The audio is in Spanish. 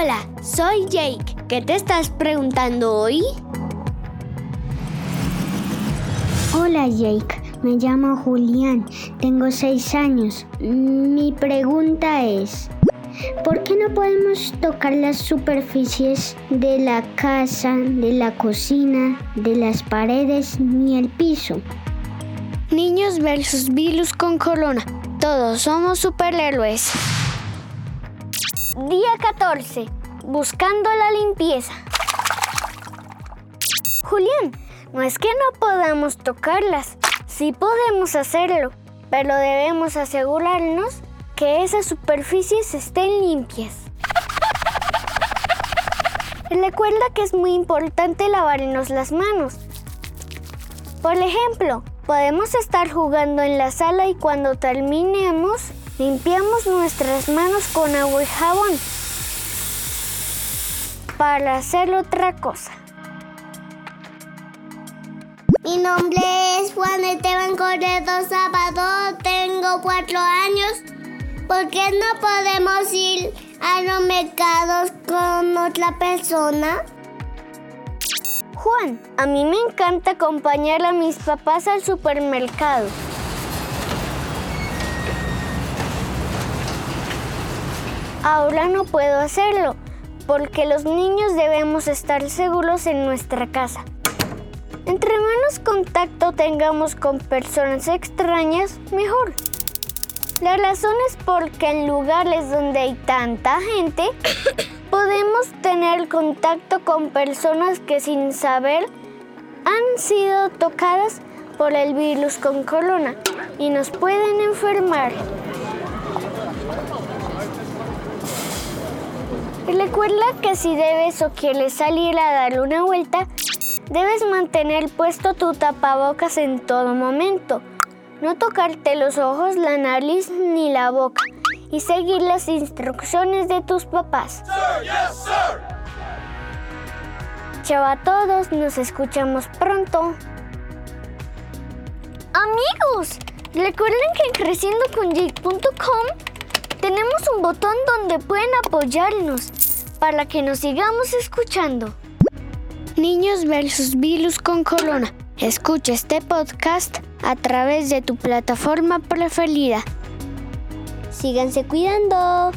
Hola, soy Jake. ¿Qué te estás preguntando hoy? Hola Jake, me llamo Julián, tengo seis años. Mi pregunta es, ¿por qué no podemos tocar las superficies de la casa, de la cocina, de las paredes ni el piso? Niños versus virus con corona. Todos somos superhéroes. Día 14. Buscando la limpieza. Julián, no es que no podamos tocarlas, sí podemos hacerlo, pero debemos asegurarnos que esas superficies estén limpias. Recuerda que es muy importante lavarnos las manos. Por ejemplo, podemos estar jugando en la sala y cuando terminemos, limpiamos nuestras manos con agua y jabón para hacer otra cosa. Mi nombre es Juan Esteban Corredo Sábado, tengo cuatro años. ¿Por qué no podemos ir a los mercados con otra persona? Juan, a mí me encanta acompañar a mis papás al supermercado. Ahora no puedo hacerlo porque los niños debemos estar seguros en nuestra casa. Entre menos contacto tengamos con personas extrañas, mejor. La razón es porque en lugares donde hay tanta gente, podemos tener contacto con personas que sin saber han sido tocadas por el virus con corona y nos pueden enfermar. Recuerda que si debes o quieres salir a dar una vuelta, debes mantener puesto tu tapabocas en todo momento. No tocarte los ojos, la nariz ni la boca y seguir las instrucciones de tus papás. Chao a todos, nos escuchamos pronto. Amigos, recuerden que en creciendoconyake.com tenemos un botón donde pueden apoyarnos para que nos sigamos escuchando. Niños versus virus con corona. Escucha este podcast a través de tu plataforma preferida. Síganse cuidando.